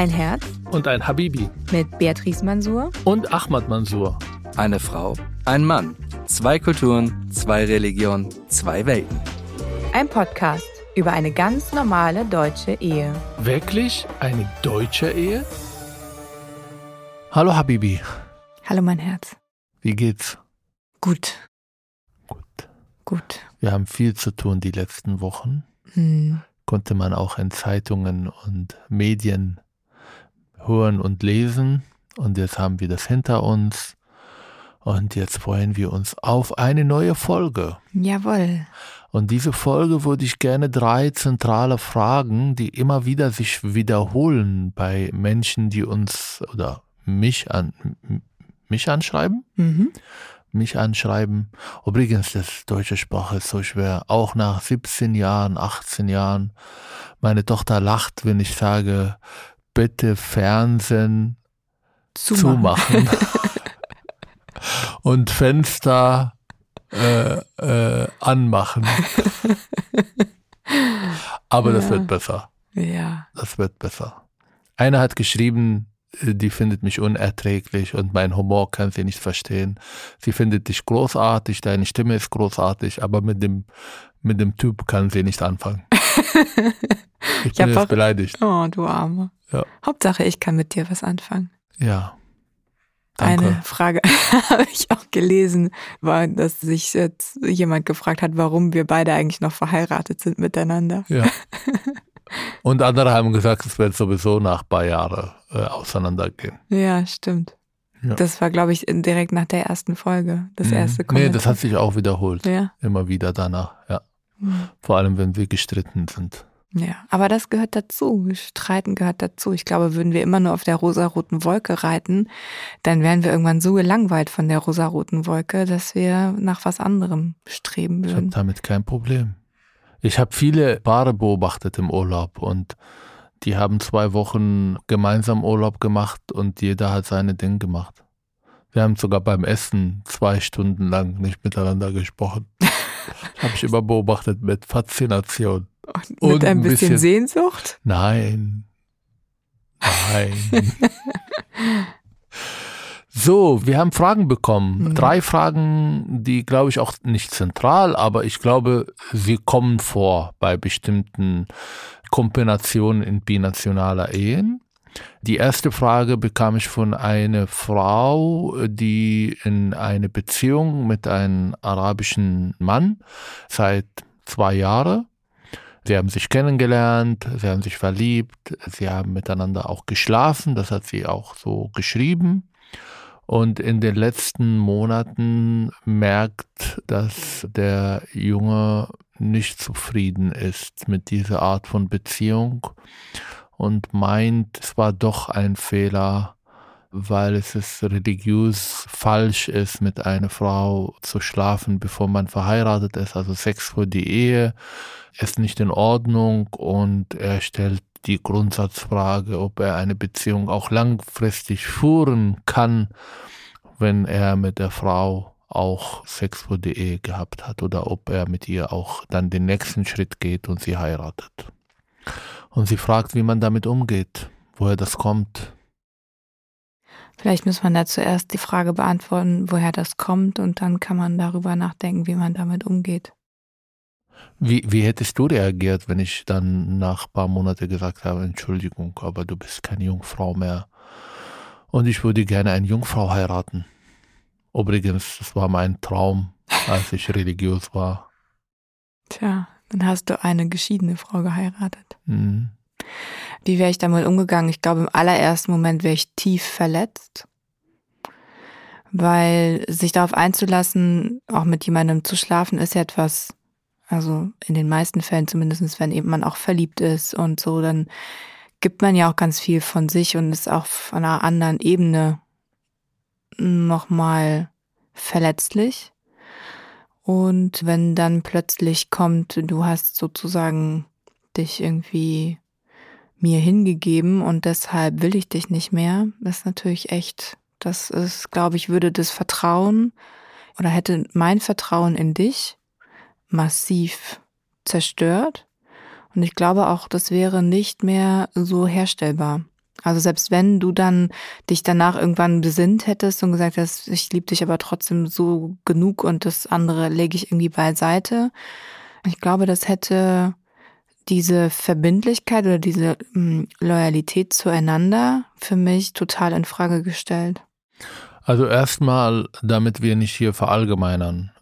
Ein Herz und ein Habibi mit Beatrice Mansour und Ahmad Mansour. Eine Frau, ein Mann, zwei Kulturen, zwei Religionen, zwei Welten. Ein Podcast über eine ganz normale deutsche Ehe. Wirklich eine deutsche Ehe? Hallo Habibi. Hallo mein Herz. Wie geht's? Gut. Gut. Gut. Wir haben viel zu tun die letzten Wochen. Hm. Konnte man auch in Zeitungen und Medien hören und lesen. Und jetzt haben wir das hinter uns. Und jetzt freuen wir uns auf eine neue Folge. Jawohl. Und diese Folge würde ich gerne drei zentrale Fragen, die immer wieder sich wiederholen bei Menschen, die uns oder mich an mich anschreiben. Mhm. Mich anschreiben. Übrigens, das deutsche Sprache ist so schwer. Auch nach 17 Jahren, 18 Jahren. Meine Tochter lacht, wenn ich sage, bitte Fernsehen zumachen. zumachen. Und Fenster äh, äh, anmachen. Aber das wird besser. Ja. Das wird besser. Einer hat geschrieben, die findet mich unerträglich und mein Humor kann sie nicht verstehen. Sie findet dich großartig, deine Stimme ist großartig, aber mit dem, mit dem Typ kann sie nicht anfangen. Ich, ich bin jetzt beleidigt. Oh, du Arme. Ja. Hauptsache, ich kann mit dir was anfangen. Ja. Danke. Eine Frage habe ich auch gelesen, war, dass sich jetzt jemand gefragt hat, warum wir beide eigentlich noch verheiratet sind miteinander. Ja. Und andere haben gesagt, es wird sowieso nach ein paar Jahren äh, auseinandergehen. Ja, stimmt. Ja. Das war, glaube ich, direkt nach der ersten Folge, das mhm. erste Kommentar. Nee, das hat sich auch wiederholt. Ja. Immer wieder danach, ja. Mhm. Vor allem, wenn wir gestritten sind. Ja, aber das gehört dazu. Streiten gehört dazu. Ich glaube, würden wir immer nur auf der rosaroten Wolke reiten, dann wären wir irgendwann so gelangweilt von der rosaroten Wolke, dass wir nach was anderem streben würden. Ich habe damit kein Problem. Ich habe viele Paare beobachtet im Urlaub und die haben zwei Wochen gemeinsam Urlaub gemacht und jeder hat seine Dinge gemacht. Wir haben sogar beim Essen zwei Stunden lang nicht miteinander gesprochen. habe ich immer beobachtet mit Faszination. Und mit und ein, bisschen, bisschen Sehnsucht? Nein. Nein. So, wir haben Fragen bekommen. Mhm. Drei Fragen, die glaube ich auch nicht zentral, aber ich glaube, sie kommen vor bei bestimmten Kombinationen in binationaler Ehen. Die erste Frage bekam ich von einer Frau, die in eine Beziehung mit einem arabischen Mann seit zwei Jahren. Sie haben sich kennengelernt, sie haben sich verliebt, sie haben miteinander auch geschlafen, das hat sie auch so geschrieben. Und in den letzten Monaten merkt, dass der Junge nicht zufrieden ist mit dieser Art von Beziehung und meint, es war doch ein Fehler, weil es ist religiös falsch ist, mit einer Frau zu schlafen, bevor man verheiratet ist. Also Sex vor die Ehe ist nicht in Ordnung und er stellt die Grundsatzfrage, ob er eine Beziehung auch langfristig führen kann, wenn er mit der Frau auch Sex vor die Ehe gehabt hat oder ob er mit ihr auch dann den nächsten Schritt geht und sie heiratet. Und sie fragt, wie man damit umgeht, woher das kommt. Vielleicht muss man da zuerst die Frage beantworten, woher das kommt und dann kann man darüber nachdenken, wie man damit umgeht. Wie, wie hättest du reagiert, wenn ich dann nach ein paar Monaten gesagt habe, Entschuldigung, aber du bist keine Jungfrau mehr und ich würde gerne eine Jungfrau heiraten? Übrigens, das war mein Traum, als ich religiös war. Tja, dann hast du eine geschiedene Frau geheiratet. Mhm. Wie wäre ich damit umgegangen? Ich glaube, im allerersten Moment wäre ich tief verletzt, weil sich darauf einzulassen, auch mit jemandem zu schlafen, ist ja etwas also in den meisten Fällen zumindest, wenn eben man auch verliebt ist und so, dann gibt man ja auch ganz viel von sich und ist auch von einer anderen Ebene nochmal verletzlich. Und wenn dann plötzlich kommt, du hast sozusagen dich irgendwie mir hingegeben und deshalb will ich dich nicht mehr, das ist natürlich echt, das ist, glaube ich, würde das Vertrauen oder hätte mein Vertrauen in dich massiv zerstört. Und ich glaube auch, das wäre nicht mehr so herstellbar. Also selbst wenn du dann dich danach irgendwann besinnt hättest und gesagt hast, ich liebe dich aber trotzdem so genug und das andere lege ich irgendwie beiseite. Ich glaube, das hätte diese Verbindlichkeit oder diese hm, Loyalität zueinander für mich total in Frage gestellt. Also erstmal, damit wir nicht hier verallgemeinern.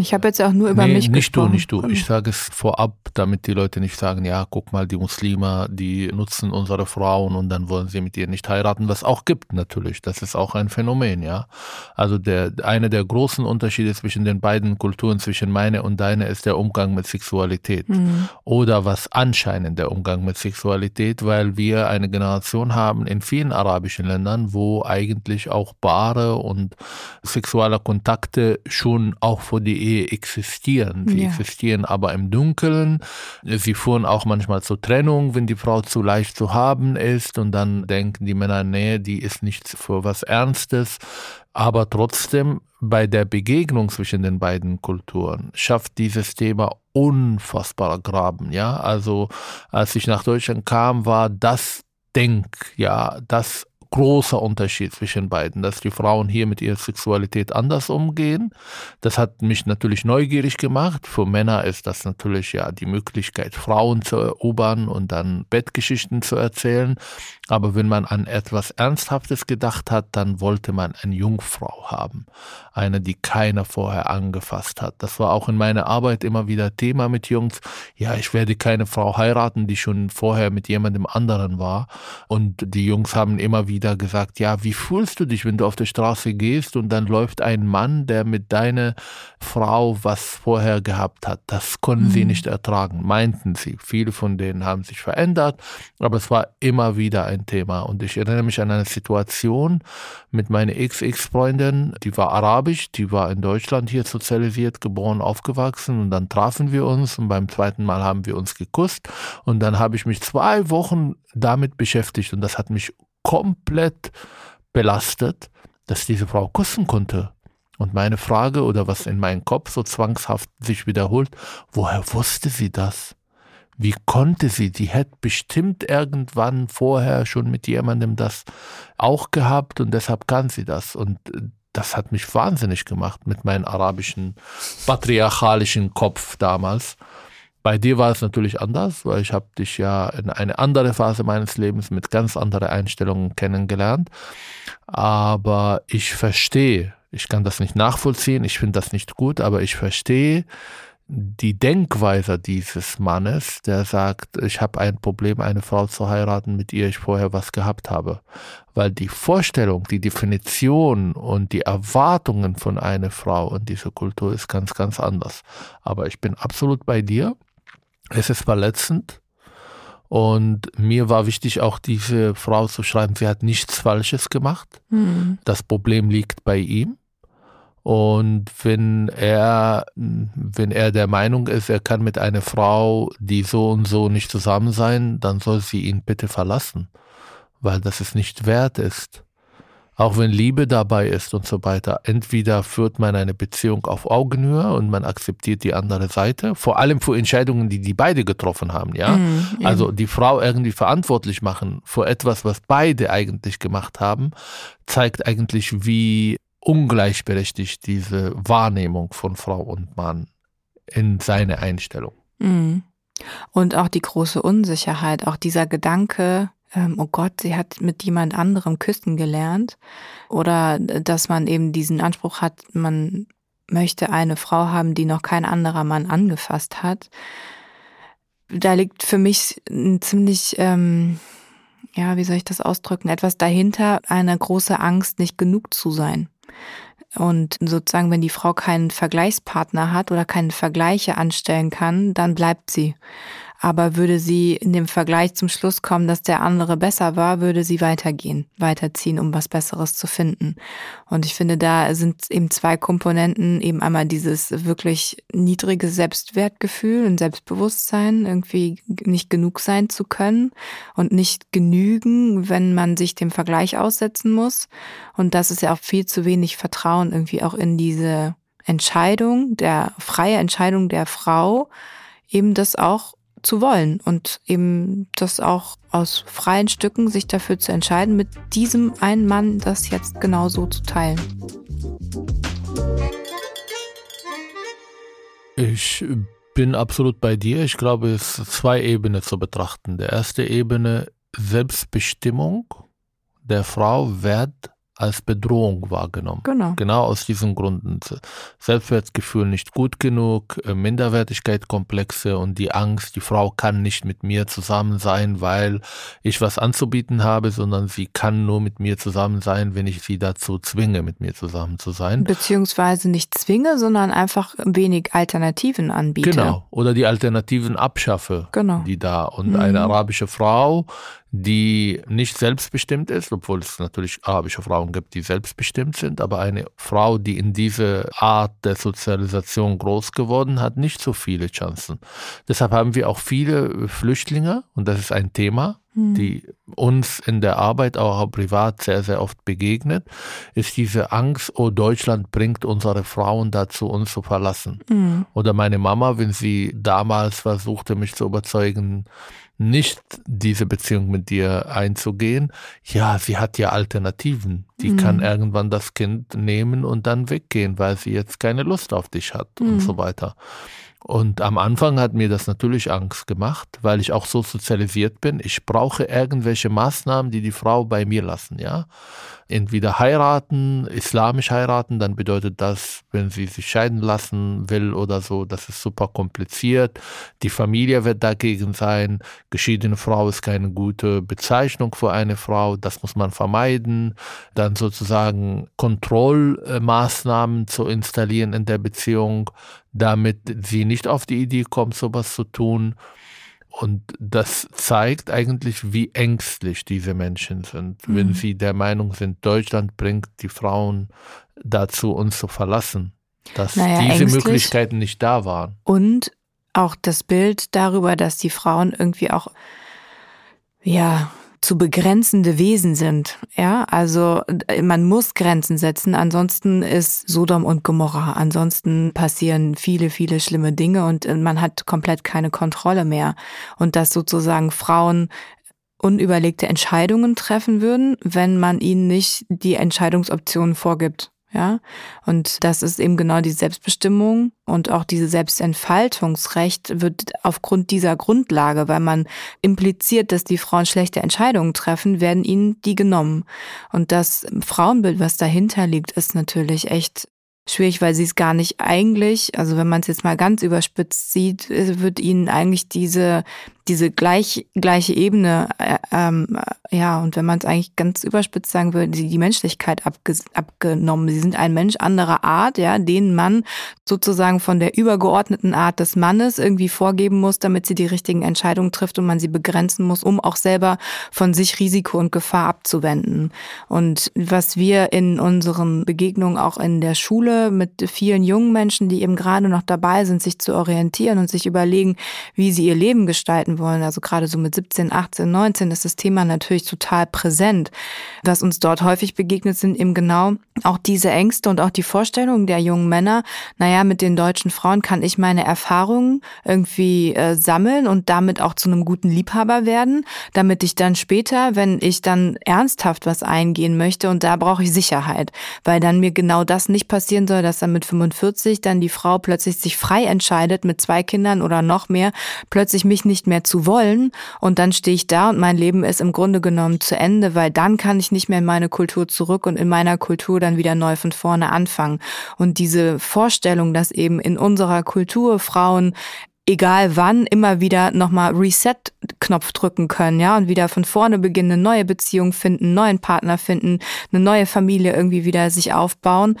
Ich habe jetzt auch nur über nee, mich nicht gesprochen. Nicht du, nicht du. Ich sage es vorab, damit die Leute nicht sagen, ja, guck mal, die Muslime, die nutzen unsere Frauen und dann wollen sie mit ihr nicht heiraten, was auch gibt natürlich. Das ist auch ein Phänomen, ja. Also der eine der großen Unterschiede zwischen den beiden Kulturen, zwischen meine und deine, ist der Umgang mit Sexualität. Mhm. Oder was anscheinend der Umgang mit Sexualität, weil wir eine Generation haben in vielen arabischen Ländern, wo eigentlich auch Paare und sexuelle Kontakte schon auch vor die Ehe existieren. Sie ja. existieren aber im Dunkeln. Sie führen auch manchmal zur Trennung, wenn die Frau zu leicht zu haben ist und dann denken die Männer, nee, die ist nicht für was Ernstes. Aber trotzdem bei der Begegnung zwischen den beiden Kulturen schafft dieses Thema unfassbar Graben. Ja, also als ich nach Deutschland kam, war das Denk, ja, das großer Unterschied zwischen beiden, dass die Frauen hier mit ihrer Sexualität anders umgehen. Das hat mich natürlich neugierig gemacht. Für Männer ist das natürlich ja die Möglichkeit, Frauen zu erobern und dann Bettgeschichten zu erzählen. Aber wenn man an etwas Ernsthaftes gedacht hat, dann wollte man eine Jungfrau haben. Eine, die keiner vorher angefasst hat. Das war auch in meiner Arbeit immer wieder Thema mit Jungs. Ja, ich werde keine Frau heiraten, die schon vorher mit jemandem anderen war. Und die Jungs haben immer wieder gesagt, ja, wie fühlst du dich, wenn du auf der Straße gehst und dann läuft ein Mann, der mit deiner Frau was vorher gehabt hat. Das konnten mhm. sie nicht ertragen, meinten sie. Viele von denen haben sich verändert, aber es war immer wieder ein Thema. Und ich erinnere mich an eine Situation mit meiner Ex-Ex-Freundin, die war arabisch, die war in Deutschland hier sozialisiert, geboren, aufgewachsen und dann trafen wir uns und beim zweiten Mal haben wir uns geküsst und dann habe ich mich zwei Wochen damit beschäftigt und das hat mich komplett belastet, dass diese Frau küssen konnte. Und meine Frage oder was in meinem Kopf so zwangshaft sich wiederholt, woher wusste sie das? Wie konnte sie? Die hätte bestimmt irgendwann vorher schon mit jemandem das auch gehabt und deshalb kann sie das. Und äh, das hat mich wahnsinnig gemacht mit meinem arabischen, patriarchalischen Kopf damals. Bei dir war es natürlich anders, weil ich habe dich ja in eine andere Phase meines Lebens mit ganz anderen Einstellungen kennengelernt. Aber ich verstehe, ich kann das nicht nachvollziehen, ich finde das nicht gut, aber ich verstehe die Denkweise dieses Mannes, der sagt, ich habe ein Problem, eine Frau zu heiraten, mit ihr ich vorher was gehabt habe. Weil die Vorstellung, die Definition und die Erwartungen von einer Frau in dieser Kultur ist ganz, ganz anders. Aber ich bin absolut bei dir. Es ist verletzend. Und mir war wichtig, auch diese Frau zu schreiben, sie hat nichts Falsches gemacht. Mhm. Das Problem liegt bei ihm. Und wenn er, wenn er der Meinung ist, er kann mit einer Frau, die so und so nicht zusammen sein, dann soll sie ihn bitte verlassen, weil das es nicht wert ist. Auch wenn Liebe dabei ist und so weiter. Entweder führt man eine Beziehung auf Augenhöhe und man akzeptiert die andere Seite, vor allem für Entscheidungen, die die beide getroffen haben, ja. Mhm, also die Frau irgendwie verantwortlich machen für etwas, was beide eigentlich gemacht haben, zeigt eigentlich, wie ungleichberechtigt diese Wahrnehmung von Frau und Mann in seine Einstellung. Mhm. Und auch die große Unsicherheit, auch dieser Gedanke, oh Gott, sie hat mit jemand anderem küssen gelernt. Oder dass man eben diesen Anspruch hat, man möchte eine Frau haben, die noch kein anderer Mann angefasst hat. Da liegt für mich ein ziemlich ähm, ja, wie soll ich das ausdrücken, etwas dahinter, eine große Angst, nicht genug zu sein. Und sozusagen, wenn die Frau keinen Vergleichspartner hat oder keine Vergleiche anstellen kann, dann bleibt sie. Aber würde sie in dem Vergleich zum Schluss kommen, dass der andere besser war, würde sie weitergehen, weiterziehen, um was Besseres zu finden. Und ich finde, da sind eben zwei Komponenten, eben einmal dieses wirklich niedrige Selbstwertgefühl und Selbstbewusstsein, irgendwie nicht genug sein zu können und nicht genügen, wenn man sich dem Vergleich aussetzen muss. Und das ist ja auch viel zu wenig Vertrauen irgendwie auch in diese Entscheidung, der freie Entscheidung der Frau, eben das auch zu wollen und eben das auch aus freien Stücken sich dafür zu entscheiden, mit diesem einen Mann das jetzt genau so zu teilen. Ich bin absolut bei dir. Ich glaube, es sind zwei Ebenen zu betrachten. Der erste Ebene Selbstbestimmung der Frau wird als Bedrohung wahrgenommen. Genau. Genau aus diesen Gründen. Selbstwertgefühl nicht gut genug, äh, Minderwertigkeitskomplexe und die Angst, die Frau kann nicht mit mir zusammen sein, weil ich was anzubieten habe, sondern sie kann nur mit mir zusammen sein, wenn ich sie dazu zwinge, mit mir zusammen zu sein. Beziehungsweise nicht zwinge, sondern einfach wenig Alternativen anbiete. Genau. Oder die Alternativen abschaffe, genau. die da. Und mhm. eine arabische Frau, die nicht selbstbestimmt ist, obwohl es natürlich arabische Frauen gibt, die selbstbestimmt sind, aber eine Frau, die in diese Art der Sozialisation groß geworden hat, nicht so viele Chancen. Deshalb haben wir auch viele Flüchtlinge, und das ist ein Thema, hm. die uns in der Arbeit, auch privat sehr, sehr oft begegnet, ist diese Angst, oh, Deutschland bringt unsere Frauen dazu, uns zu verlassen. Mhm. Oder meine Mama, wenn sie damals versuchte, mich zu überzeugen, nicht diese Beziehung mit dir einzugehen, ja, sie hat ja Alternativen. Die mhm. kann irgendwann das Kind nehmen und dann weggehen, weil sie jetzt keine Lust auf dich hat mhm. und so weiter. Und am Anfang hat mir das natürlich Angst gemacht, weil ich auch so sozialisiert bin. Ich brauche irgendwelche Maßnahmen, die die Frau bei mir lassen, ja. Entweder heiraten, islamisch heiraten, dann bedeutet das, wenn sie sich scheiden lassen will oder so, das ist super kompliziert. Die Familie wird dagegen sein. Geschiedene Frau ist keine gute Bezeichnung für eine Frau, das muss man vermeiden. Dann sozusagen Kontrollmaßnahmen zu installieren in der Beziehung damit sie nicht auf die Idee kommt, sowas zu tun. Und das zeigt eigentlich, wie ängstlich diese Menschen sind, mhm. wenn sie der Meinung sind, Deutschland bringt die Frauen dazu, uns zu verlassen. Dass naja, diese ängstlich. Möglichkeiten nicht da waren. Und auch das Bild darüber, dass die Frauen irgendwie auch, ja, zu begrenzende Wesen sind. Ja, also man muss Grenzen setzen, ansonsten ist Sodom und Gomorra, ansonsten passieren viele, viele schlimme Dinge und äh, man hat komplett keine Kontrolle mehr. Und dass sozusagen Frauen unüberlegte Entscheidungen treffen würden, wenn man ihnen nicht die Entscheidungsoptionen vorgibt. Ja, und das ist eben genau die Selbstbestimmung und auch diese Selbstentfaltungsrecht wird aufgrund dieser Grundlage, weil man impliziert, dass die Frauen schlechte Entscheidungen treffen, werden ihnen die genommen. Und das Frauenbild, was dahinter liegt, ist natürlich echt schwierig, weil sie es gar nicht eigentlich, also wenn man es jetzt mal ganz überspitzt sieht, wird ihnen eigentlich diese diese gleich, gleiche Ebene, äh, ähm, ja, und wenn man es eigentlich ganz überspitzt sagen würde, die, die Menschlichkeit abge, abgenommen. Sie sind ein Mensch anderer Art, ja, den man sozusagen von der übergeordneten Art des Mannes irgendwie vorgeben muss, damit sie die richtigen Entscheidungen trifft und man sie begrenzen muss, um auch selber von sich Risiko und Gefahr abzuwenden. Und was wir in unseren Begegnungen auch in der Schule mit vielen jungen Menschen, die eben gerade noch dabei sind, sich zu orientieren und sich überlegen, wie sie ihr Leben gestalten wollen. Also gerade so mit 17, 18, 19 ist das Thema natürlich total präsent. Was uns dort häufig begegnet, sind eben genau auch diese Ängste und auch die Vorstellungen der jungen Männer. Naja, mit den deutschen Frauen kann ich meine Erfahrungen irgendwie äh, sammeln und damit auch zu einem guten Liebhaber werden, damit ich dann später, wenn ich dann ernsthaft was eingehen möchte und da brauche ich Sicherheit, weil dann mir genau das nicht passieren soll, dass dann mit 45 dann die Frau plötzlich sich frei entscheidet mit zwei Kindern oder noch mehr, plötzlich mich nicht mehr zu wollen und dann stehe ich da und mein Leben ist im Grunde genommen zu Ende, weil dann kann ich nicht mehr in meine Kultur zurück und in meiner Kultur dann wieder neu von vorne anfangen. Und diese Vorstellung, dass eben in unserer Kultur Frauen egal wann immer wieder nochmal Reset-Knopf drücken können, ja, und wieder von vorne beginnen, eine neue Beziehung finden, neuen Partner finden, eine neue Familie irgendwie wieder sich aufbauen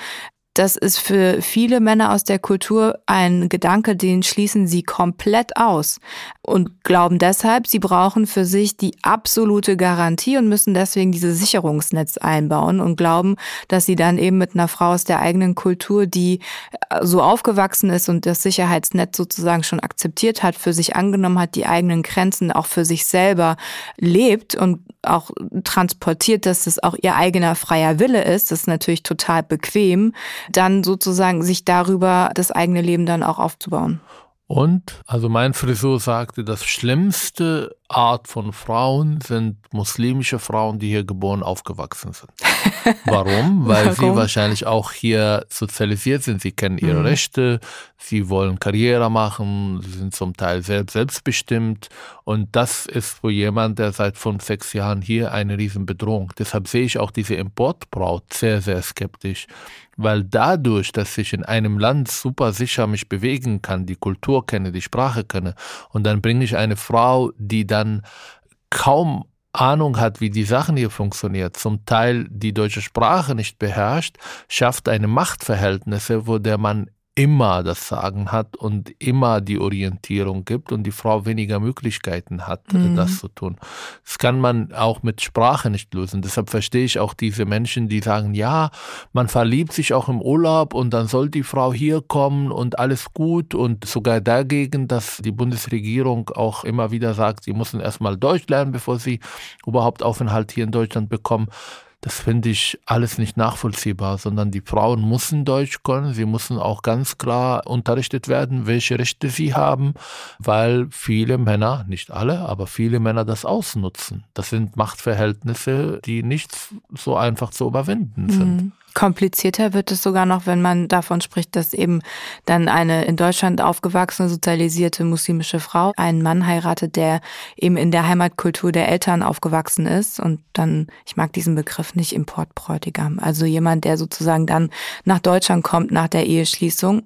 das ist für viele Männer aus der Kultur ein Gedanke, den schließen sie komplett aus und glauben deshalb, sie brauchen für sich die absolute Garantie und müssen deswegen dieses Sicherungsnetz einbauen und glauben, dass sie dann eben mit einer Frau aus der eigenen Kultur, die so aufgewachsen ist und das Sicherheitsnetz sozusagen schon akzeptiert hat, für sich angenommen hat, die eigenen Grenzen auch für sich selber lebt und auch transportiert, dass es auch ihr eigener freier Wille ist, das ist natürlich total bequem, dann sozusagen sich darüber das eigene Leben dann auch aufzubauen. Und also mein Frisur sagte, das schlimmste Art von Frauen sind muslimische Frauen, die hier geboren, aufgewachsen sind. Warum? Weil Warum? sie wahrscheinlich auch hier sozialisiert sind. Sie kennen ihre mhm. Rechte, sie wollen Karriere machen, sie sind zum Teil selbst selbstbestimmt. Und das ist für jemand, der seit fünf, sechs Jahren hier eine Riesenbedrohung. Deshalb sehe ich auch diese Importbraut sehr, sehr skeptisch weil dadurch, dass ich in einem Land super sicher mich bewegen kann, die Kultur kenne, die Sprache kenne, und dann bringe ich eine Frau, die dann kaum Ahnung hat, wie die Sachen hier funktionieren, zum Teil die deutsche Sprache nicht beherrscht, schafft eine Machtverhältnisse, wo der Mann immer das Sagen hat und immer die Orientierung gibt und die Frau weniger Möglichkeiten hat, mhm. das zu tun. Das kann man auch mit Sprache nicht lösen. Deshalb verstehe ich auch diese Menschen, die sagen, ja, man verliebt sich auch im Urlaub und dann soll die Frau hier kommen und alles gut und sogar dagegen, dass die Bundesregierung auch immer wieder sagt, sie müssen erstmal Deutsch lernen, bevor sie überhaupt Aufenthalt hier in Deutschland bekommen. Das finde ich alles nicht nachvollziehbar, sondern die Frauen müssen Deutsch können. Sie müssen auch ganz klar unterrichtet werden, welche Rechte sie haben, weil viele Männer, nicht alle, aber viele Männer das ausnutzen. Das sind Machtverhältnisse, die nicht so einfach zu überwinden sind. Mhm. Komplizierter wird es sogar noch, wenn man davon spricht, dass eben dann eine in Deutschland aufgewachsene, sozialisierte muslimische Frau einen Mann heiratet, der eben in der Heimatkultur der Eltern aufgewachsen ist. Und dann, ich mag diesen Begriff nicht, Importbräutigam, also jemand, der sozusagen dann nach Deutschland kommt nach der Eheschließung,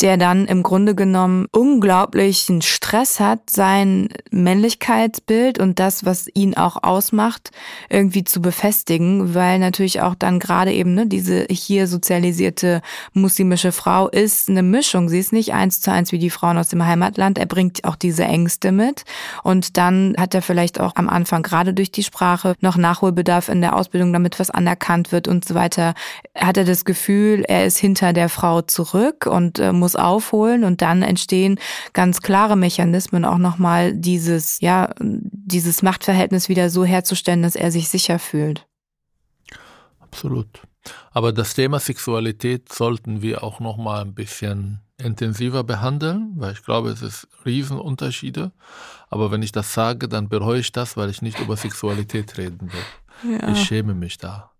der dann im Grunde genommen unglaublichen Stress hat, sein Männlichkeitsbild und das, was ihn auch ausmacht, irgendwie zu befestigen, weil natürlich auch dann gerade eben ne, die diese hier sozialisierte muslimische Frau ist eine Mischung. Sie ist nicht eins zu eins wie die Frauen aus dem Heimatland. Er bringt auch diese Ängste mit. Und dann hat er vielleicht auch am Anfang gerade durch die Sprache noch Nachholbedarf in der Ausbildung, damit was anerkannt wird und so weiter. Hat er das Gefühl, er ist hinter der Frau zurück und äh, muss aufholen und dann entstehen ganz klare Mechanismen auch nochmal dieses, ja, dieses Machtverhältnis wieder so herzustellen, dass er sich sicher fühlt. Absolut. Aber das Thema Sexualität sollten wir auch noch mal ein bisschen intensiver behandeln, weil ich glaube, es ist Riesenunterschiede. Aber wenn ich das sage, dann bereue ich das, weil ich nicht über Sexualität reden will. Ja. Ich schäme mich da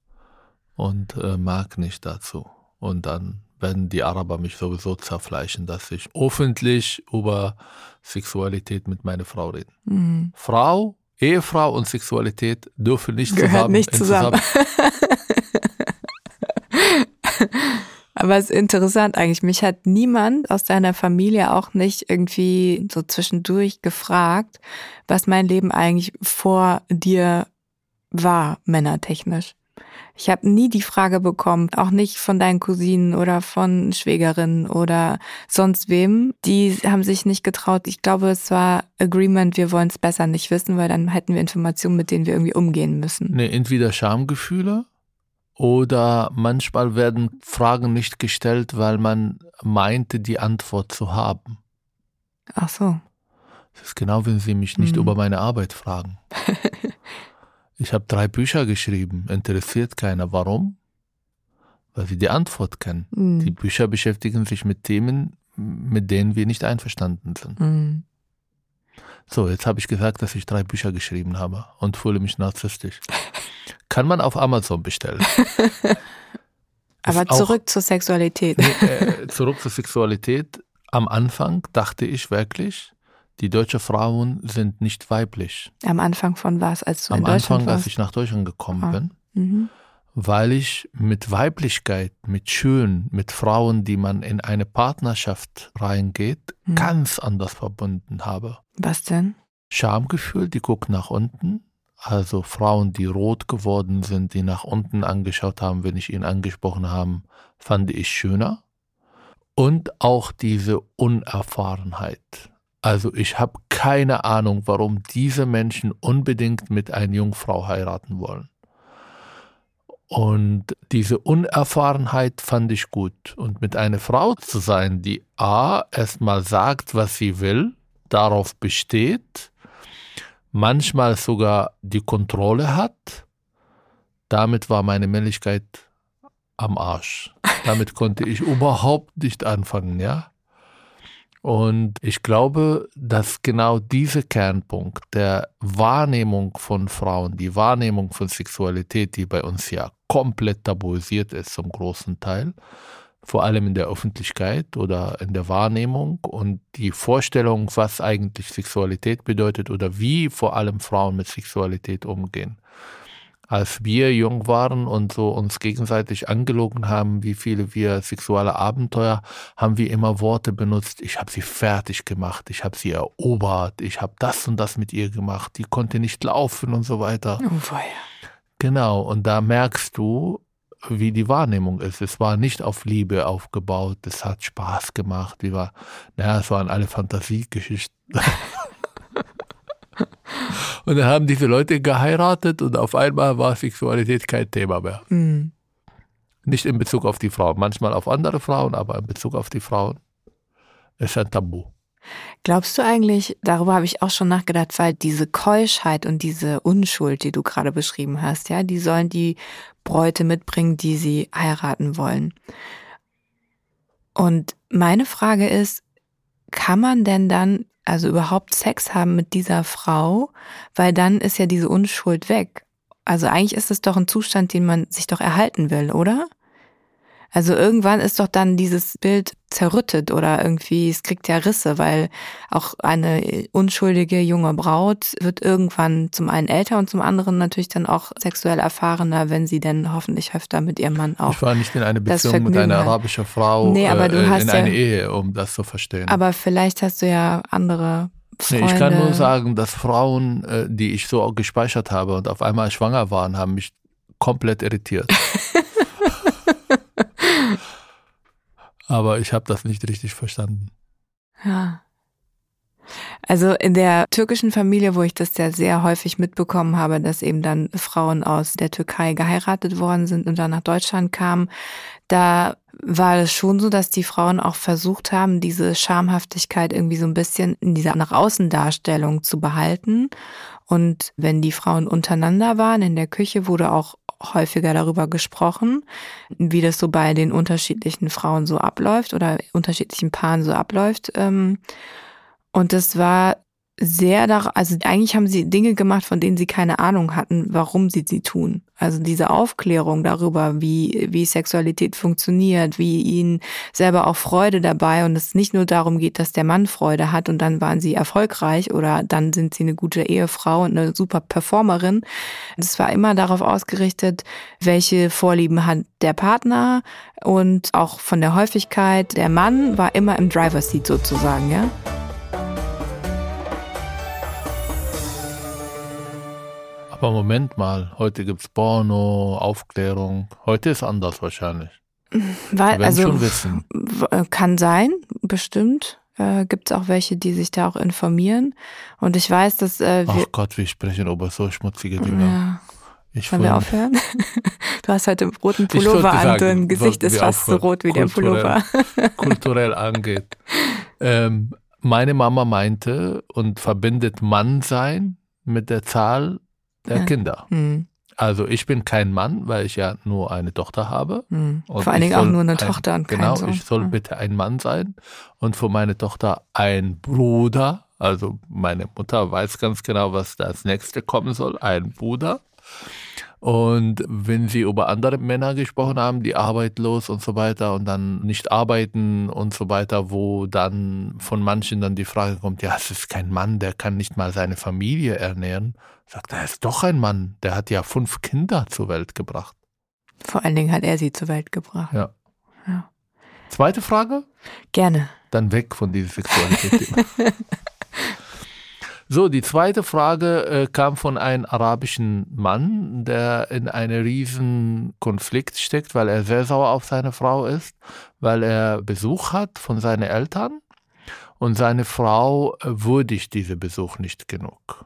und äh, mag nicht dazu. Und dann werden die Araber mich sowieso zerfleischen, dass ich öffentlich über Sexualität mit meiner Frau rede. Mhm. Frau, Ehefrau und Sexualität dürfen nicht Gehört zusammen. Nicht zusammen. zusammen Aber es ist interessant eigentlich. Mich hat niemand aus deiner Familie auch nicht irgendwie so zwischendurch gefragt, was mein Leben eigentlich vor dir war, männertechnisch. Ich habe nie die Frage bekommen, auch nicht von deinen Cousinen oder von Schwägerinnen oder sonst wem. Die haben sich nicht getraut. Ich glaube, es war Agreement, wir wollen es besser nicht wissen, weil dann hätten wir Informationen, mit denen wir irgendwie umgehen müssen. Nee, entweder Schamgefühle oder manchmal werden Fragen nicht gestellt, weil man meinte, die Antwort zu haben. Ach so. Das ist genau, wenn Sie mich nicht mhm. über meine Arbeit fragen. ich habe drei Bücher geschrieben, interessiert keiner. Warum? Weil Sie die Antwort kennen. Mhm. Die Bücher beschäftigen sich mit Themen, mit denen wir nicht einverstanden sind. Mhm. So, jetzt habe ich gesagt, dass ich drei Bücher geschrieben habe und fühle mich narzisstisch. Kann man auf Amazon bestellen. Aber zurück auch, zur Sexualität. Nee, äh, zurück zur Sexualität. Am Anfang dachte ich wirklich, die deutschen Frauen sind nicht weiblich. Am Anfang von was, als du Am in Deutschland Anfang, warst? als ich nach Deutschland gekommen ah. bin. Mhm. Weil ich mit Weiblichkeit, mit Schön, mit Frauen, die man in eine Partnerschaft reingeht, mhm. ganz anders verbunden habe. Was denn? Schamgefühl, die guckt nach unten also Frauen, die rot geworden sind, die nach unten angeschaut haben, wenn ich ihn angesprochen habe, fand ich schöner. Und auch diese Unerfahrenheit. Also ich habe keine Ahnung, warum diese Menschen unbedingt mit einer Jungfrau heiraten wollen. Und diese Unerfahrenheit fand ich gut. Und mit einer Frau zu sein, die A, erstmal sagt, was sie will, darauf besteht manchmal sogar die Kontrolle hat, damit war meine Männlichkeit am Arsch. Damit konnte ich überhaupt nicht anfangen, ja. Und ich glaube, dass genau dieser Kernpunkt der Wahrnehmung von Frauen, die Wahrnehmung von Sexualität, die bei uns ja komplett tabuisiert ist zum großen Teil, vor allem in der Öffentlichkeit oder in der Wahrnehmung und die Vorstellung, was eigentlich Sexualität bedeutet oder wie vor allem Frauen mit Sexualität umgehen als wir jung waren und so uns gegenseitig angelogen haben, wie viele wir sexuelle Abenteuer, haben wir immer Worte benutzt. Ich habe sie fertig gemacht, ich habe sie erobert, ich habe das und das mit ihr gemacht, die konnte nicht laufen und so weiter. Oh, ja. Genau, und da merkst du, wie die Wahrnehmung ist. Es war nicht auf Liebe aufgebaut, es hat Spaß gemacht, wie war, naja, es waren alle Fantasiegeschichten. Und dann haben diese Leute geheiratet und auf einmal war Sexualität kein Thema mehr. Mhm. Nicht in Bezug auf die Frauen, manchmal auf andere Frauen, aber in Bezug auf die Frauen ist ein Tabu. Glaubst du eigentlich, darüber habe ich auch schon nachgedacht, weil diese Keuschheit und diese Unschuld, die du gerade beschrieben hast, ja, die sollen die Bräute mitbringen, die sie heiraten wollen. Und meine Frage ist, kann man denn dann also überhaupt Sex haben mit dieser Frau, weil dann ist ja diese Unschuld weg. Also eigentlich ist es doch ein Zustand, den man sich doch erhalten will, oder? Also irgendwann ist doch dann dieses Bild zerrüttet oder irgendwie, es kriegt ja Risse, weil auch eine unschuldige junge Braut wird irgendwann zum einen älter und zum anderen natürlich dann auch sexuell erfahrener, wenn sie denn hoffentlich öfter mit ihrem Mann auch. Ich war nicht in eine Beziehung mit einer arabischen Frau nee, aber du äh, hast in eine Ehe, um das zu verstehen. Aber vielleicht hast du ja andere. Nee, ich kann nur sagen, dass Frauen, äh, die ich so gespeichert habe und auf einmal schwanger waren, haben mich komplett irritiert. Aber ich habe das nicht richtig verstanden. Ja. Also in der türkischen Familie, wo ich das ja sehr häufig mitbekommen habe, dass eben dann Frauen aus der Türkei geheiratet worden sind und dann nach Deutschland kamen, da war es schon so, dass die Frauen auch versucht haben, diese Schamhaftigkeit irgendwie so ein bisschen in dieser nach außen Darstellung zu behalten. Und wenn die Frauen untereinander waren in der Küche, wurde auch häufiger darüber gesprochen, wie das so bei den unterschiedlichen Frauen so abläuft oder unterschiedlichen Paaren so abläuft. Ähm, und das war sehr da, also eigentlich haben sie Dinge gemacht, von denen sie keine Ahnung hatten, warum sie sie tun. Also diese Aufklärung darüber, wie, wie Sexualität funktioniert, wie ihnen selber auch Freude dabei und es nicht nur darum geht, dass der Mann Freude hat und dann waren sie erfolgreich oder dann sind sie eine gute Ehefrau und eine super Performerin. Es war immer darauf ausgerichtet, welche Vorlieben hat der Partner und auch von der Häufigkeit. Der Mann war immer im Driver Seat sozusagen, ja. Aber Moment mal, heute gibt es Porno, Aufklärung. Heute ist anders wahrscheinlich. Weil, also, schon wissen. Äh, kann sein, bestimmt. Äh, gibt es auch welche, die sich da auch informieren. Und ich weiß, dass. Äh, Ach Gott, wir sprechen über so schmutzige Dinge. Ja. Ich Wollen wir aufhören? Du hast heute einen roten Pullover an, dein Gesicht ist fast so rot wie der Pullover. Kulturell angeht. Ähm, meine Mama meinte und verbindet Mann sein mit der Zahl der. Kinder. Mhm. Also ich bin kein Mann, weil ich ja nur eine Tochter habe. Mhm. Vor allen Dingen auch nur eine ein, Tochter und Genau, Sohn. ich soll mhm. bitte ein Mann sein und für meine Tochter ein Bruder. Also meine Mutter weiß ganz genau, was da als nächste kommen soll, ein Bruder. Und wenn sie über andere Männer gesprochen haben, die arbeitslos und so weiter und dann nicht arbeiten und so weiter, wo dann von manchen dann die Frage kommt, ja, es ist kein Mann, der kann nicht mal seine Familie ernähren. Sagt er, ist doch ein Mann, der hat ja fünf Kinder zur Welt gebracht. Vor allen Dingen hat er sie zur Welt gebracht. Ja. ja. Zweite Frage? Gerne. Dann weg von dieser Sexualität. So, die zweite Frage äh, kam von einem arabischen Mann, der in einem riesen Konflikt steckt, weil er sehr sauer auf seine Frau ist, weil er Besuch hat von seinen Eltern und seine Frau würdigt diesen Besuch nicht genug.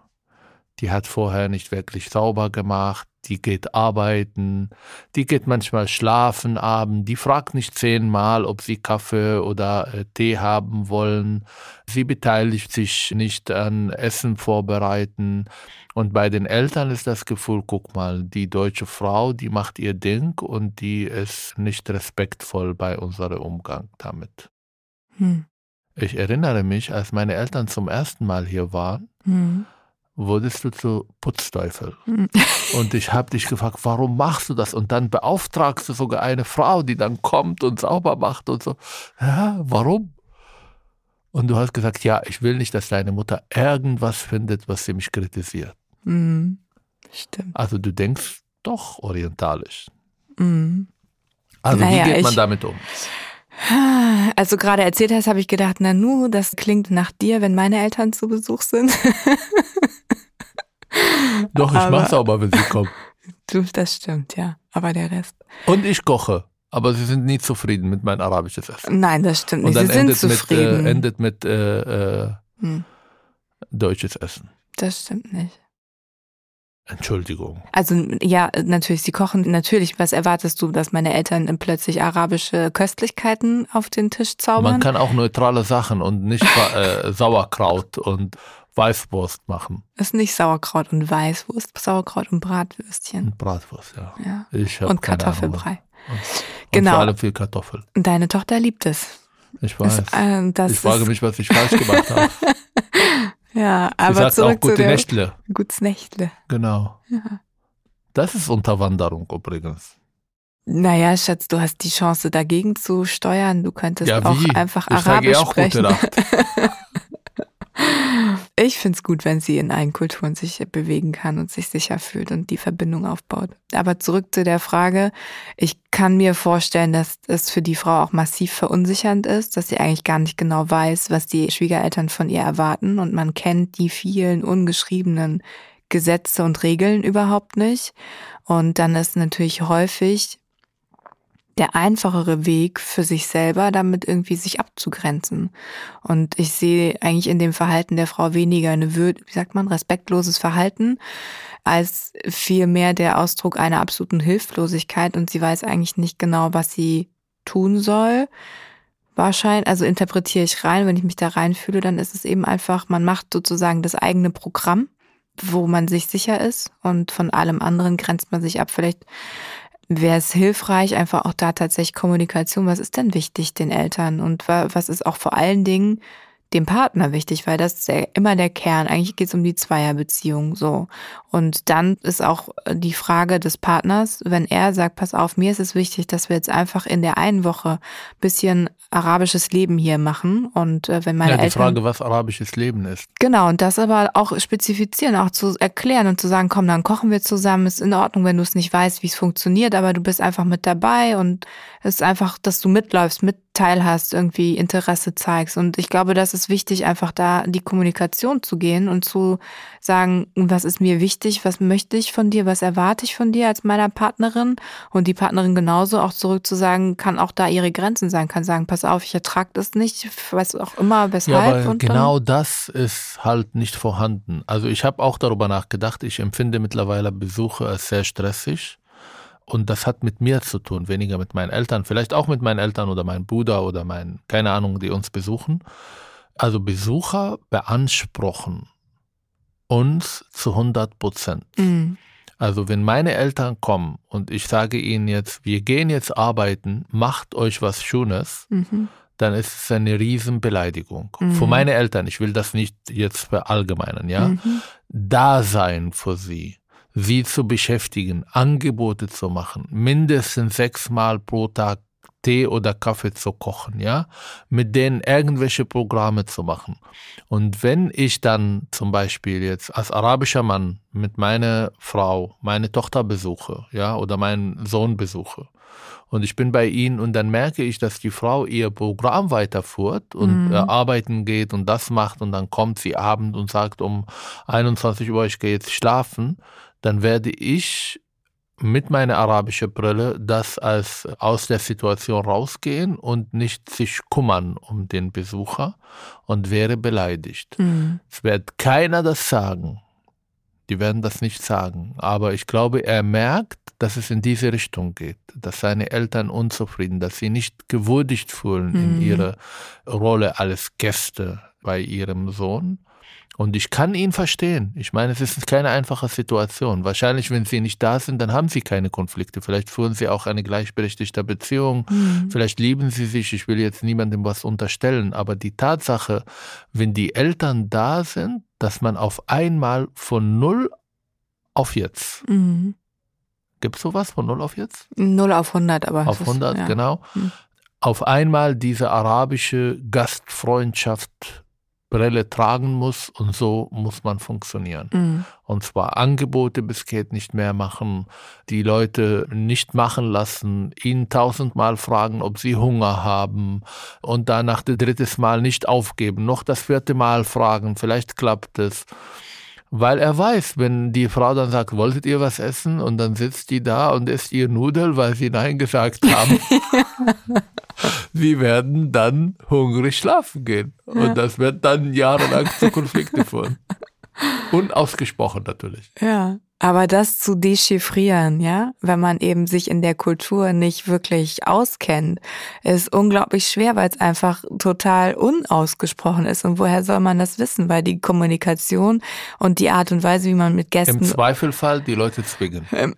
Die hat vorher nicht wirklich sauber gemacht, die geht arbeiten, die geht manchmal schlafen abend, die fragt nicht zehnmal, ob sie Kaffee oder äh, Tee haben wollen, sie beteiligt sich nicht an Essen vorbereiten. Und bei den Eltern ist das Gefühl, guck mal, die deutsche Frau, die macht ihr Ding und die ist nicht respektvoll bei unserem Umgang damit. Hm. Ich erinnere mich, als meine Eltern zum ersten Mal hier waren, Mhm. Wurdest du zu Putzteufel. Mhm. Und ich habe dich gefragt, warum machst du das? Und dann beauftragst du sogar eine Frau, die dann kommt und sauber macht und so. Ja, warum? Und du hast gesagt, ja, ich will nicht, dass deine Mutter irgendwas findet, was sie mich kritisiert. Mhm. Stimmt. Also du denkst doch orientalisch. Mhm. Also Naja, wie geht man damit um? Als du gerade erzählt hast, habe ich gedacht, Nanu, das klingt nach dir, wenn meine Eltern zu Besuch sind. Doch, ich aber- mach's aber, wenn sie kommen. Du, das stimmt, ja. Aber der Rest. Und ich koche. Aber sie sind nie zufrieden mit meinem arabisches Essen. Nein, das stimmt Und nicht. dann Sie sind endet mit, zufrieden. äh, endet mit äh, äh, Hm, deutsches Essen. das stimmt nicht. Entschuldigung. Also ja, natürlich, sie kochen natürlich. Was erwartest du, dass meine Eltern plötzlich arabische Köstlichkeiten auf den Tisch zaubern? Man kann auch neutrale Sachen und nicht äh, Sauerkraut und Weißwurst machen. ist nicht Sauerkraut und Weißwurst, Sauerkraut und Bratwürstchen. Und Bratwurst, ja. Ja. Ich Und keine Ahnung. Kartoffelbrei. Und Genau. vor allem viel Kartoffel. Und deine Tochter liebt es. Ich weiß. Ist, äh, ich frage mich, was ich falsch gemacht habe. Ja, Sie aber sagt auch zurück zu gute der Nächtle. Gutes Nächtle. Genau. Das ist Unterwanderung übrigens. Naja, Schatz, du hast die Chance dagegen zu steuern. Du könntest Ja, auch einfach Ich Arabisch ihr auch gute sprechen. Nacht. Ich find's gut, wenn sie in allen Kulturen sich bewegen kann und sich sicher fühlt und die Verbindung aufbaut. Aber zurück zu der Frage. Ich kann mir vorstellen, dass es für die Frau auch massiv verunsichernd ist, dass sie eigentlich gar nicht genau weiß, was die Schwiegereltern von ihr erwarten und man kennt die vielen ungeschriebenen Gesetze und Regeln überhaupt nicht. Und dann ist natürlich häufig der einfachere Weg für sich selber, damit irgendwie sich abzugrenzen. Und ich sehe eigentlich in dem Verhalten der Frau weniger eine Würde, wie sagt man, respektloses Verhalten, als vielmehr der Ausdruck einer absoluten Hilflosigkeit und sie weiß eigentlich nicht genau, was sie tun soll. Wahrscheinlich, also interpretiere ich rein, wenn ich mich da reinfühle, dann ist es eben einfach, man macht sozusagen das eigene Programm, wo man sich sicher ist und von allem anderen grenzt man sich ab. Vielleicht wäre es hilfreich, einfach auch da tatsächlich Kommunikation, was ist denn wichtig den Eltern? Und wa- was ist auch vor allen Dingen dem Partner wichtig, weil das ist ja immer der Kern. Eigentlich geht es um die Zweierbeziehung so. Und dann ist auch die Frage des Partners, wenn er sagt, pass auf, mir ist es wichtig, dass wir jetzt einfach in der einen Woche bisschen arabisches Leben hier machen. Und äh, wenn meine Ja, die Eltern Frage, was arabisches Leben ist. Genau, und das aber auch spezifizieren, auch zu erklären und zu sagen, komm, dann kochen wir zusammen, ist in Ordnung, wenn du es nicht weißt, wie es funktioniert, aber du bist einfach mit dabei und es ist einfach, dass du mitläufst, mit teilhast, irgendwie Interesse zeigst. Und ich glaube, das ist wichtig, einfach da die Kommunikation zu gehen und zu sagen, was ist mir wichtig, was möchte ich von dir, was erwarte ich von dir als meiner Partnerin und die Partnerin genauso auch zurück zu sagen, kann auch da ihre Grenzen sein, kann sagen, pass auf, ich ertrage das nicht, was auch immer, weshalb. Ja, aber und dann- genau das ist halt nicht vorhanden. Also ich habe auch darüber nachgedacht. Ich empfinde mittlerweile Besuche als sehr stressig. Und das hat mit mir zu tun, weniger mit meinen Eltern, vielleicht auch mit meinen Eltern oder meinem Bruder oder meinen, keine Ahnung, die uns besuchen. Also Besucher beanspruchen uns zu 100 Prozent. Mhm. Also wenn meine Eltern kommen und ich sage ihnen jetzt, wir gehen jetzt arbeiten, macht euch was Schönes, Mhm. dann ist es eine Riesenbeleidigung. Mhm. Für meine Eltern, ich will das nicht jetzt verallgemeinern, ja. Mhm. Da sein für sie, sie zu beschäftigen, Angebote zu machen, mindestens sechsmal pro Tag Tee oder Kaffee zu kochen, ja, mit denen irgendwelche Programme zu machen. Und wenn ich dann zum Beispiel jetzt als arabischer Mann mit meiner Frau meine Tochter besuche, ja, oder meinen Sohn besuche, und ich bin bei ihnen und dann merke ich, dass die Frau ihr Programm weiterführt und Mhm. äh, arbeiten geht und das macht und dann kommt sie abend und sagt um 21 Uhr, ich gehe jetzt schlafen, dann werde ich mit meiner arabischen Brille das als aus der Situation rausgehen und nicht sich kümmern um den Besucher und wäre beleidigt. Mhm. Es wird keiner das sagen. Die werden das nicht sagen. Aber ich glaube, er merkt, dass es in diese Richtung geht, dass seine Eltern unzufrieden, dass sie nicht gewürdigt fühlen in Mhm. ihrer Rolle als Gäste bei ihrem Sohn. Und ich kann ihn verstehen. Ich meine, es ist keine einfache Situation. Wahrscheinlich, wenn sie nicht da sind, dann haben sie keine Konflikte. Vielleicht führen sie auch eine gleichberechtigte Beziehung. Mhm. Vielleicht lieben sie sich. Ich will jetzt niemandem was unterstellen. Aber die Tatsache, wenn die Eltern da sind, dass man auf einmal von null auf jetzt. Mhm. Gibt es sowas von null auf jetzt? Null auf 100, aber. Auf 100, ist, ja. genau. Mhm. Auf einmal diese arabische Gastfreundschaft Brille tragen muss und so muss man funktionieren. Mhm. Und zwar Angebote bis geht nicht mehr machen, die Leute nicht machen lassen, ihnen tausendmal fragen, ob sie Hunger haben und danach das dritte Mal nicht aufgeben, noch das vierte Mal fragen, vielleicht klappt es. Weil er weiß, wenn die Frau dann sagt, wolltet ihr was essen? Und dann sitzt die da und isst ihr Nudel, weil sie Nein gesagt haben. sie werden dann hungrig schlafen gehen. Und das wird dann jahrelang zu Konflikten führen. Unausgesprochen natürlich. Ja. Aber das zu dechiffrieren, ja, wenn man eben sich in der Kultur nicht wirklich auskennt, ist unglaublich schwer, weil es einfach total unausgesprochen ist. Und woher soll man das wissen? Weil die Kommunikation und die Art und Weise, wie man mit Gästen. Im Zweifelfall die Leute zwingen.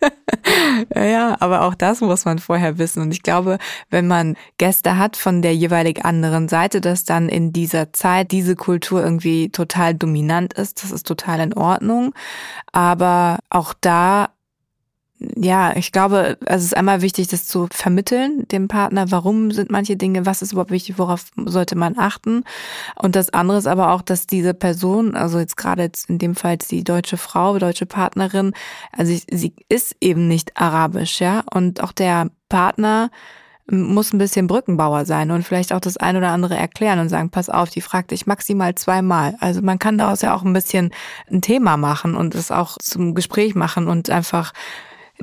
ja, aber auch das muss man vorher wissen. Und ich glaube, wenn man Gäste hat von der jeweilig anderen Seite, dass dann in dieser Zeit diese Kultur irgendwie total dominant ist, das ist total in Ordnung. Aber auch da ja, ich glaube, es ist einmal wichtig, das zu vermitteln, dem Partner, warum sind manche Dinge, was ist überhaupt wichtig, worauf sollte man achten. Und das andere ist aber auch, dass diese Person, also jetzt gerade jetzt in dem Fall die deutsche Frau, deutsche Partnerin, also sie ist eben nicht arabisch, ja. Und auch der Partner muss ein bisschen Brückenbauer sein und vielleicht auch das ein oder andere erklären und sagen, pass auf, die fragt dich maximal zweimal. Also man kann daraus ja auch ein bisschen ein Thema machen und es auch zum Gespräch machen und einfach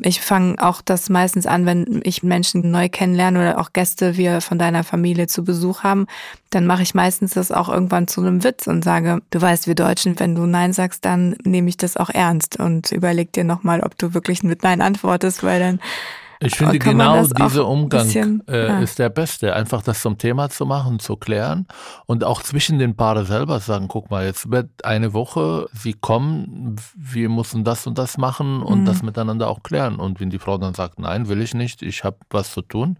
ich fange auch das meistens an, wenn ich Menschen neu kennenlerne oder auch Gäste wir von deiner Familie zu Besuch haben, dann mache ich meistens das auch irgendwann zu einem Witz und sage, du weißt, wir Deutschen, wenn du Nein sagst, dann nehme ich das auch ernst und überleg dir nochmal, ob du wirklich mit Nein antwortest, weil dann ich finde genau dieser Umgang bisschen, äh, ja. ist der beste. Einfach das zum Thema zu machen, zu klären und auch zwischen den Paaren selber sagen, guck mal, jetzt wird eine Woche, sie kommen, wir müssen das und das machen und mhm. das miteinander auch klären. Und wenn die Frau dann sagt, nein, will ich nicht, ich habe was zu tun,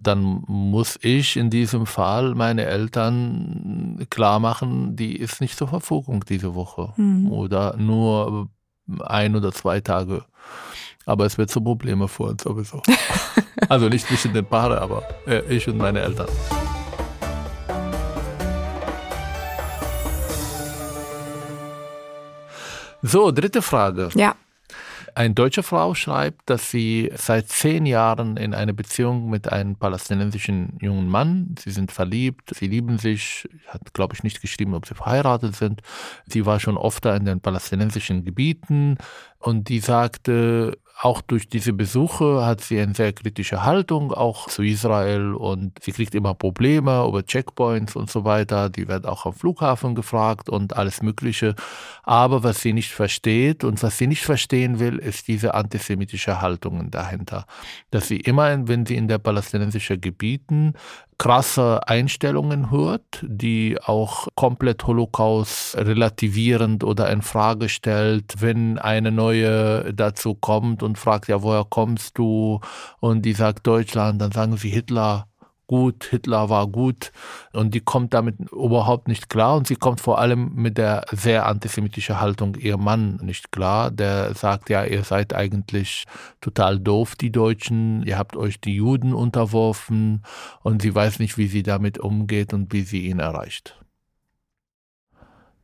dann muss ich in diesem Fall meine Eltern klar machen, die ist nicht zur Verfügung diese Woche mhm. oder nur ein oder zwei Tage. Aber es wird zu Problemen für uns sowieso. also nicht zwischen den Paaren, aber äh, ich und meine Eltern. So, dritte Frage. Ja. Eine deutsche Frau schreibt, dass sie seit zehn Jahren in einer Beziehung mit einem palästinensischen jungen Mann, sie sind verliebt, sie lieben sich, hat glaube ich nicht geschrieben, ob sie verheiratet sind. Sie war schon oft in den palästinensischen Gebieten und die sagte, auch durch diese Besuche hat sie eine sehr kritische Haltung auch zu Israel und sie kriegt immer Probleme über Checkpoints und so weiter. Die wird auch am Flughafen gefragt und alles Mögliche. Aber was sie nicht versteht und was sie nicht verstehen will, ist diese antisemitische Haltung dahinter. Dass sie immer, wenn sie in der palästinensischen Gebieten krasse Einstellungen hört, die auch komplett Holocaust relativierend oder in Frage stellt, wenn eine neue dazu kommt und fragt, ja, woher kommst du? Und die sagt Deutschland, dann sagen sie Hitler gut, Hitler war gut und die kommt damit überhaupt nicht klar und sie kommt vor allem mit der sehr antisemitischen Haltung ihr Mann nicht klar, der sagt ja, ihr seid eigentlich total doof, die Deutschen, ihr habt euch die Juden unterworfen und sie weiß nicht, wie sie damit umgeht und wie sie ihn erreicht.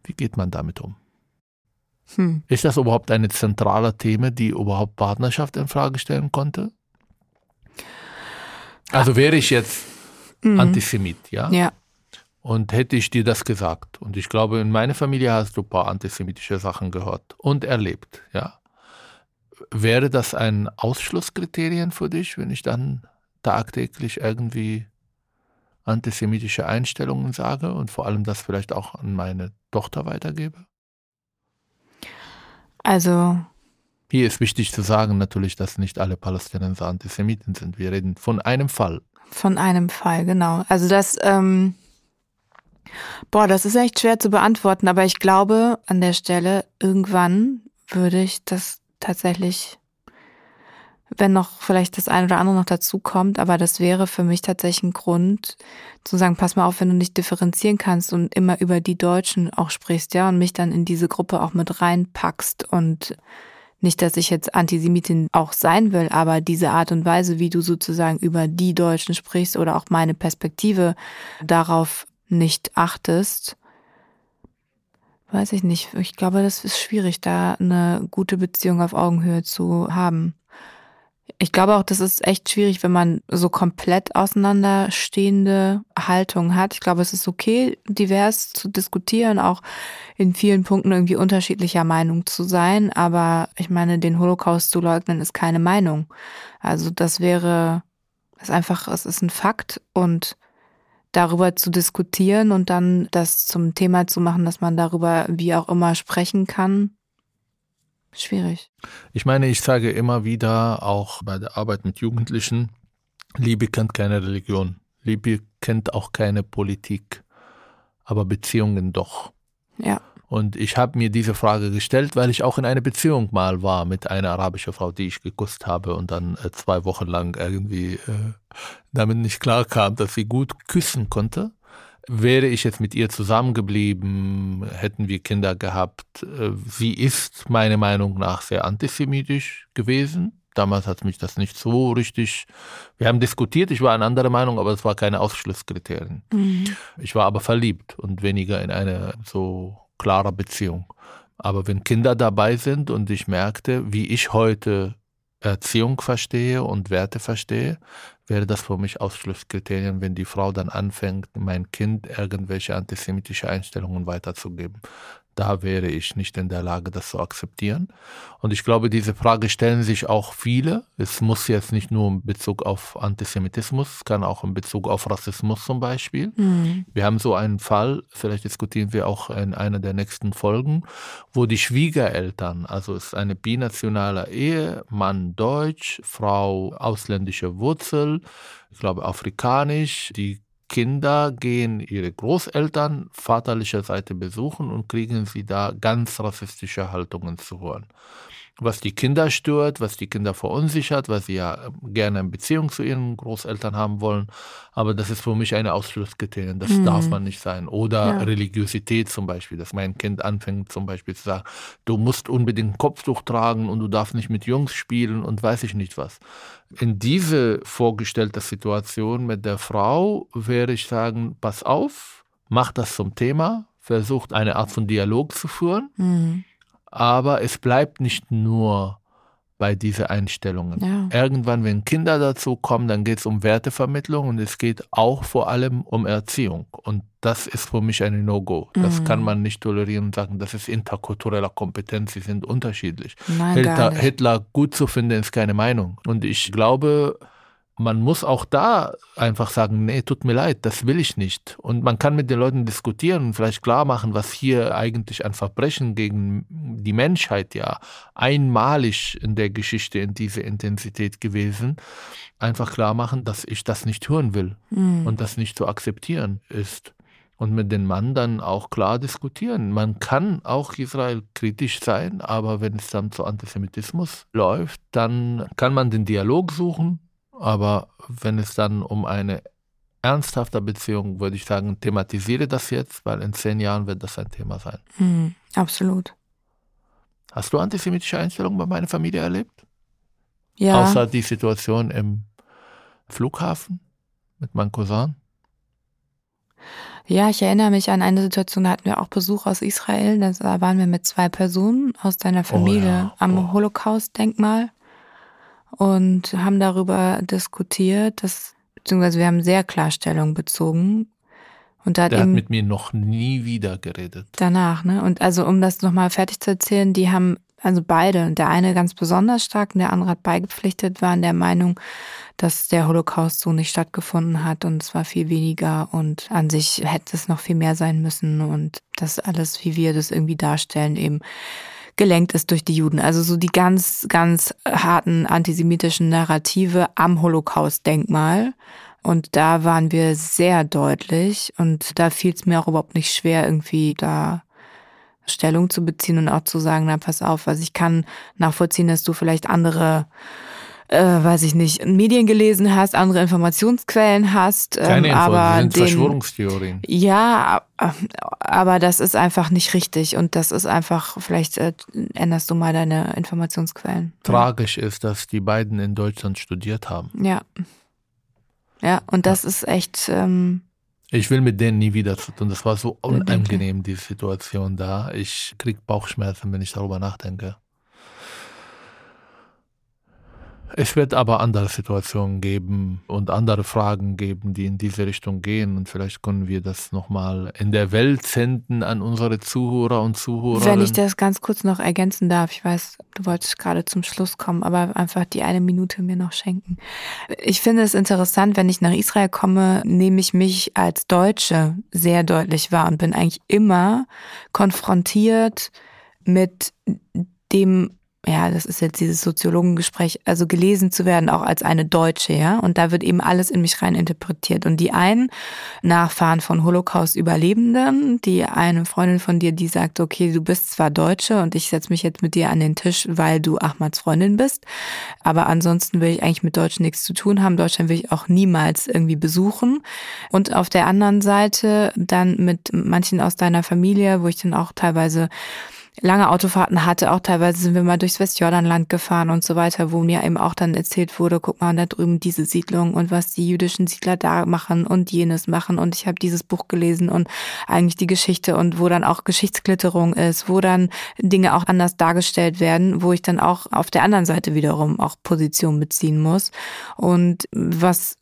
Wie geht man damit um? Hm. Ist das überhaupt eine zentrale Thema, die überhaupt Partnerschaft in Frage stellen konnte? Also wäre ich jetzt mhm. Antisemit, ja? Ja. Und hätte ich dir das gesagt, und ich glaube, in meiner Familie hast du ein paar antisemitische Sachen gehört und erlebt, ja. Wäre das ein Ausschlusskriterium für dich, wenn ich dann tagtäglich irgendwie antisemitische Einstellungen sage und vor allem das vielleicht auch an meine Tochter weitergebe? Also. Hier ist wichtig zu sagen natürlich, dass nicht alle Palästinenser Antisemiten sind. Wir reden von einem Fall. Von einem Fall, genau. Also das, ähm, Boah, das ist echt schwer zu beantworten, aber ich glaube, an der Stelle irgendwann würde ich das tatsächlich, wenn noch vielleicht das eine oder andere noch dazu kommt, aber das wäre für mich tatsächlich ein Grund zu sagen, pass mal auf, wenn du nicht differenzieren kannst und immer über die Deutschen auch sprichst, ja, und mich dann in diese Gruppe auch mit reinpackst und nicht, dass ich jetzt Antisemitin auch sein will, aber diese Art und Weise, wie du sozusagen über die Deutschen sprichst oder auch meine Perspektive darauf nicht achtest, weiß ich nicht. Ich glaube, das ist schwierig, da eine gute Beziehung auf Augenhöhe zu haben. Ich glaube auch, das ist echt schwierig, wenn man so komplett auseinanderstehende Haltung hat. Ich glaube, es ist okay, divers zu diskutieren, auch in vielen Punkten irgendwie unterschiedlicher Meinung zu sein. Aber ich meine, den Holocaust zu leugnen ist keine Meinung. Also das wäre, das ist einfach, es ist ein Fakt und darüber zu diskutieren und dann das zum Thema zu machen, dass man darüber wie auch immer sprechen kann, schwierig. Ich meine, ich sage immer wieder, auch bei der Arbeit mit Jugendlichen, Liebe kennt keine Religion, Liebe kennt auch keine Politik, aber Beziehungen doch. Ja. Und ich habe mir diese Frage gestellt, weil ich auch in einer Beziehung mal war mit einer arabischen Frau, die ich geküsst habe und dann äh, zwei Wochen lang irgendwie äh, damit nicht klar kam, dass sie gut küssen konnte. Wäre ich jetzt mit ihr zusammengeblieben, hätten wir Kinder gehabt. Äh, sie ist meiner Meinung nach sehr antisemitisch gewesen. Damals hat mich das nicht so richtig. Wir haben diskutiert, ich war eine andere Meinung, aber es war keine Ausschlusskriterien. Mhm. Ich war aber verliebt und weniger in eine so klare Beziehung. Aber wenn Kinder dabei sind und ich merkte, wie ich heute Erziehung verstehe und Werte verstehe, wäre das für mich Ausschlusskriterien, wenn die Frau dann anfängt, mein Kind irgendwelche antisemitische Einstellungen weiterzugeben da wäre ich nicht in der Lage, das zu akzeptieren. Und ich glaube, diese Frage stellen sich auch viele. Es muss jetzt nicht nur in Bezug auf Antisemitismus, es kann auch in Bezug auf Rassismus zum Beispiel. Mhm. Wir haben so einen Fall, vielleicht diskutieren wir auch in einer der nächsten Folgen, wo die Schwiegereltern, also es ist eine binationale Ehe, Mann deutsch, Frau ausländische Wurzel, ich glaube afrikanisch, die Kinder gehen ihre Großeltern vaterlicher Seite besuchen und kriegen sie da ganz rassistische Haltungen zu hören was die Kinder stört, was die Kinder verunsichert, weil sie ja gerne eine Beziehung zu ihren Großeltern haben wollen. Aber das ist für mich eine Ausschlusskriterium. Das mhm. darf man nicht sein. Oder ja. Religiosität zum Beispiel, dass mein Kind anfängt zum Beispiel zu sagen, du musst unbedingt ein Kopftuch tragen und du darfst nicht mit Jungs spielen und weiß ich nicht was. In diese vorgestellte Situation mit der Frau werde ich sagen, pass auf, mach das zum Thema, versucht eine Art von Dialog zu führen. Mhm aber es bleibt nicht nur bei diesen Einstellungen. Ja. Irgendwann, wenn Kinder dazu kommen, dann geht es um Wertevermittlung und es geht auch vor allem um Erziehung. Und das ist für mich eine No-Go. Das mhm. kann man nicht tolerieren und sagen, das ist interkultureller Kompetenz, sie sind unterschiedlich. Nein, Hitler, Hitler gut zu finden, ist keine Meinung. Und ich glaube, man muss auch da einfach sagen, nee, tut mir leid, das will ich nicht. Und man kann mit den Leuten diskutieren und vielleicht klar machen, was hier eigentlich ein Verbrechen gegen die Menschheit ja einmalig in der Geschichte in dieser Intensität gewesen. Einfach klar machen, dass ich das nicht hören will mhm. und das nicht zu akzeptieren ist. Und mit dem Mann dann auch klar diskutieren. Man kann auch Israel kritisch sein, aber wenn es dann zu Antisemitismus läuft, dann kann man den Dialog suchen, aber wenn es dann um eine ernsthafte Beziehung, würde ich sagen, thematisiere das jetzt, weil in zehn Jahren wird das ein Thema sein. Mhm, absolut. Hast du antisemitische Einstellungen bei meiner Familie erlebt? Ja. Außer die Situation im Flughafen mit meinem Cousin? Ja, ich erinnere mich an eine Situation, da hatten wir auch Besuch aus Israel. Da waren wir mit zwei Personen aus deiner Familie oh ja. am oh. Holocaust-Denkmal und haben darüber diskutiert, dass, beziehungsweise wir haben sehr Klarstellung bezogen. Und da hat Der hat mit mir noch nie wieder geredet. Danach, ne? Und also, um das nochmal fertig zu erzählen, die haben, also beide, der eine ganz besonders stark und der andere hat beigepflichtet, waren der Meinung, dass der Holocaust so nicht stattgefunden hat und es war viel weniger und an sich hätte es noch viel mehr sein müssen und das alles, wie wir das irgendwie darstellen, eben gelenkt ist durch die Juden. Also so die ganz, ganz harten antisemitischen Narrative am Holocaust-Denkmal. Und da waren wir sehr deutlich und da fiel es mir auch überhaupt nicht schwer, irgendwie da Stellung zu beziehen und auch zu sagen, na pass auf, was ich kann nachvollziehen, dass du vielleicht andere äh, weiß ich nicht, Medien gelesen hast, andere Informationsquellen hast. Ähm, Keine Info, aber sind den, Verschwörungstheorien. Ja, aber das ist einfach nicht richtig und das ist einfach, vielleicht äh, änderst du mal deine Informationsquellen. Tragisch ist, dass die beiden in Deutschland studiert haben. Ja. Ja, und das ja. ist echt. Ähm, ich will mit denen nie wieder zu tun. Das war so unangenehm, die Situation da. Ich krieg Bauchschmerzen, wenn ich darüber nachdenke. Es wird aber andere Situationen geben und andere Fragen geben, die in diese Richtung gehen. Und vielleicht können wir das nochmal in der Welt senden an unsere Zuhörer und Zuhörer. Wenn ich das ganz kurz noch ergänzen darf, ich weiß, du wolltest gerade zum Schluss kommen, aber einfach die eine Minute mir noch schenken. Ich finde es interessant, wenn ich nach Israel komme, nehme ich mich als Deutsche sehr deutlich wahr und bin eigentlich immer konfrontiert mit dem ja, das ist jetzt dieses Soziologengespräch, also gelesen zu werden, auch als eine Deutsche, ja. Und da wird eben alles in mich rein interpretiert. Und die einen Nachfahren von Holocaust-Überlebenden, die eine Freundin von dir, die sagt, okay, du bist zwar Deutsche und ich setze mich jetzt mit dir an den Tisch, weil du Ahmads Freundin bist. Aber ansonsten will ich eigentlich mit Deutschen nichts zu tun haben. Deutschland will ich auch niemals irgendwie besuchen. Und auf der anderen Seite dann mit manchen aus deiner Familie, wo ich dann auch teilweise lange Autofahrten hatte. Auch teilweise sind wir mal durchs Westjordanland gefahren und so weiter, wo mir eben auch dann erzählt wurde, guck mal da drüben diese Siedlung und was die jüdischen Siedler da machen und jenes machen. Und ich habe dieses Buch gelesen und eigentlich die Geschichte und wo dann auch Geschichtsklitterung ist, wo dann Dinge auch anders dargestellt werden, wo ich dann auch auf der anderen Seite wiederum auch Position beziehen muss. Und was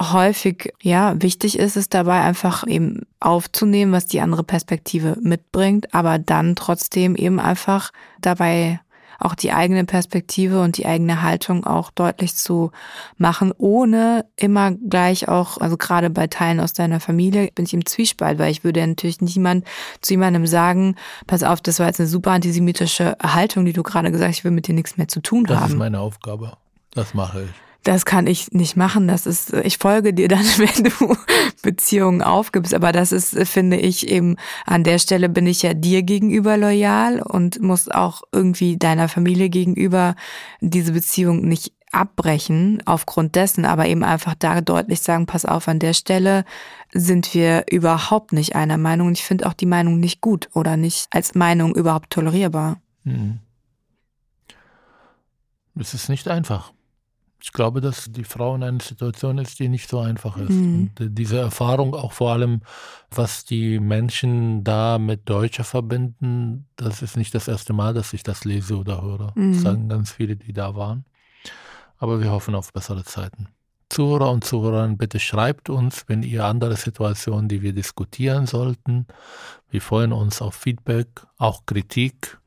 häufig, ja, wichtig ist es dabei einfach eben aufzunehmen, was die andere Perspektive mitbringt, aber dann trotzdem eben einfach dabei auch die eigene Perspektive und die eigene Haltung auch deutlich zu machen, ohne immer gleich auch, also gerade bei Teilen aus deiner Familie bin ich im Zwiespalt, weil ich würde natürlich niemand zu jemandem sagen, pass auf, das war jetzt eine super antisemitische Haltung, die du gerade gesagt hast, ich will mit dir nichts mehr zu tun das haben. Das ist meine Aufgabe. Das mache ich das kann ich nicht machen. Das ist, ich folge dir dann, wenn du Beziehungen aufgibst. Aber das ist, finde ich eben, an der Stelle bin ich ja dir gegenüber loyal und muss auch irgendwie deiner Familie gegenüber diese Beziehung nicht abbrechen aufgrund dessen, aber eben einfach da deutlich sagen, pass auf, an der Stelle sind wir überhaupt nicht einer Meinung. Und ich finde auch die Meinung nicht gut oder nicht als Meinung überhaupt tolerierbar. Hm. Es ist nicht einfach. Ich glaube, dass die Frau in einer Situation ist, die nicht so einfach ist. Mhm. Und äh, diese Erfahrung auch vor allem, was die Menschen da mit Deutscher verbinden, das ist nicht das erste Mal, dass ich das lese oder höre. Mhm. Das sagen ganz viele, die da waren. Aber wir hoffen auf bessere Zeiten. Zuhörer und Zuhörerinnen, bitte schreibt uns, wenn ihr andere Situationen, die wir diskutieren sollten. Wir freuen uns auf Feedback, auch Kritik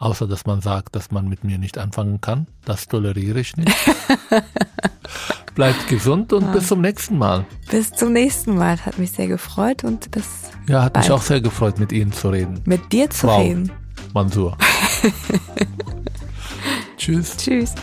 Außer dass man sagt, dass man mit mir nicht anfangen kann. Das toleriere ich nicht. Bleibt gesund und ja. bis zum nächsten Mal. Bis zum nächsten Mal. Hat mich sehr gefreut und bis. Ja, hat bald. mich auch sehr gefreut, mit Ihnen zu reden. Mit dir zu Frau reden. Mansur. Tschüss. Tschüss.